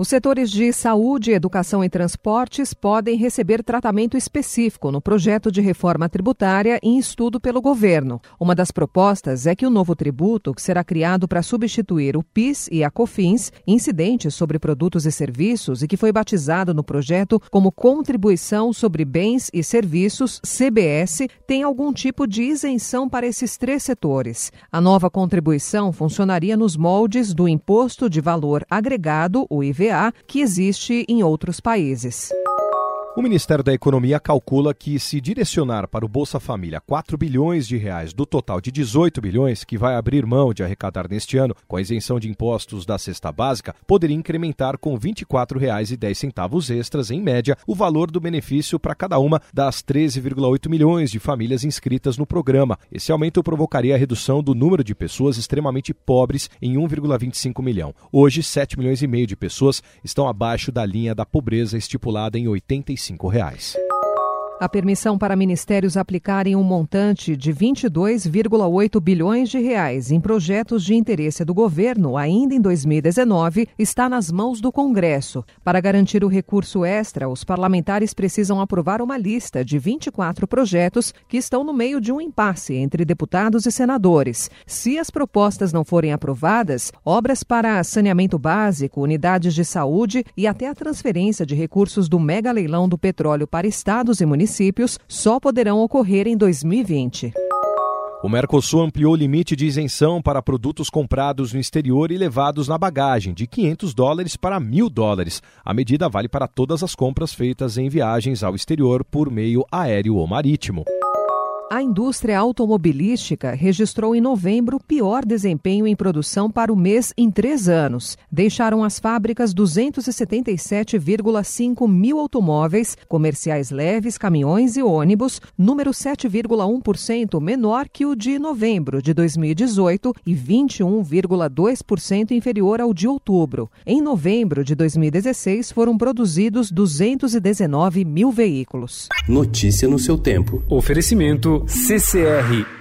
Os setores de saúde, educação e transportes podem receber tratamento específico no projeto de reforma tributária em estudo pelo governo. Uma das propostas é que o novo tributo, que será criado para substituir o PIS e a COFINS, incidentes sobre produtos e serviços e que foi batizado no projeto como Contribuição sobre Bens e Serviços, CBS, tem algum tipo de isenção para esses três setores. A nova contribuição funcionaria nos moldes do Imposto de Valor Agregado, o IVA que existe em outros países. O Ministério da Economia calcula que se direcionar para o Bolsa Família 4 bilhões de reais do total de 18 bilhões que vai abrir mão de arrecadar neste ano com a isenção de impostos da cesta básica, poderia incrementar com R$ 24,10 extras em média o valor do benefício para cada uma das 13,8 milhões de famílias inscritas no programa. Esse aumento provocaria a redução do número de pessoas extremamente pobres em 1,25 milhão. Hoje, 7 milhões e meio de pessoas estão abaixo da linha da pobreza estipulada em 85 reais. A permissão para ministérios aplicarem um montante de 22,8 bilhões de reais em projetos de interesse do governo ainda em 2019 está nas mãos do Congresso. Para garantir o recurso extra, os parlamentares precisam aprovar uma lista de 24 projetos que estão no meio de um impasse entre deputados e senadores. Se as propostas não forem aprovadas, obras para saneamento básico, unidades de saúde e até a transferência de recursos do mega leilão do petróleo para estados e municípios municípios só poderão ocorrer em 2020. O Mercosul ampliou o limite de isenção para produtos comprados no exterior e levados na bagagem, de 500 dólares para 1.000 dólares. A medida vale para todas as compras feitas em viagens ao exterior por meio aéreo ou marítimo. A indústria automobilística registrou em novembro o pior desempenho em produção para o mês em três anos. Deixaram as fábricas 277,5 mil automóveis, comerciais leves, caminhões e ônibus, número 7,1% menor que o de novembro de 2018 e 21,2% inferior ao de outubro. Em novembro de 2016, foram produzidos 219 mil veículos. Notícia no seu tempo. Oferecimento CCR